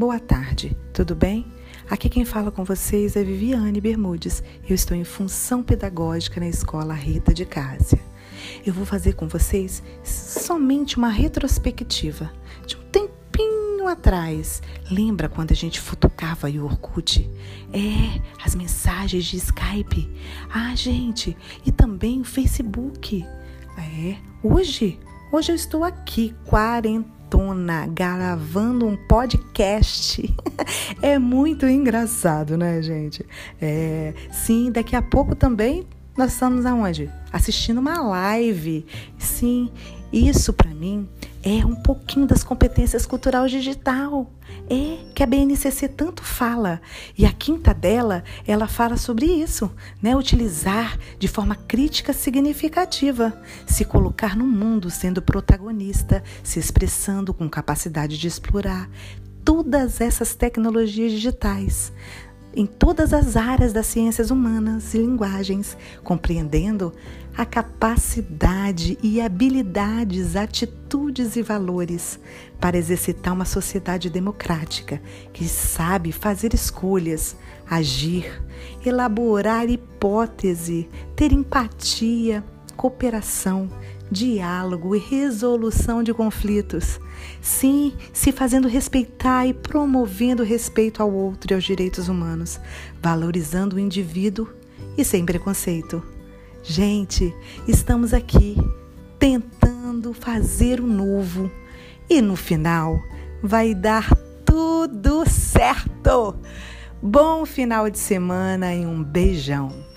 Boa tarde, tudo bem? Aqui quem fala com vocês é Viviane Bermudes. Eu estou em função pedagógica na escola Rita de Cásia. Eu vou fazer com vocês somente uma retrospectiva de um tempinho atrás. Lembra quando a gente futucava o Orkut? É, as mensagens de Skype. Ah, gente, e também o Facebook. É, hoje, hoje eu estou aqui, quarentena maratona gravando um podcast. é muito engraçado, né, gente? É, sim, daqui a pouco também nós estamos aonde? Assistindo uma live. Sim, isso para mim é um pouquinho das competências cultural digital. É que a BNCC tanto fala. E a quinta dela, ela fala sobre isso, né? Utilizar de forma crítica significativa, se colocar no mundo sendo protagonista, se expressando com capacidade de explorar todas essas tecnologias digitais em todas as áreas das ciências humanas e linguagens, compreendendo a capacidade e habilidades, atitudes e valores para exercitar uma sociedade democrática que sabe fazer escolhas, agir, elaborar hipótese, ter empatia, cooperação, diálogo e resolução de conflitos. Sim, se fazendo respeitar e promovendo respeito ao outro e aos direitos humanos, valorizando o indivíduo e sem preconceito. Gente, estamos aqui tentando fazer o novo e no final vai dar tudo certo. Bom final de semana e um beijão.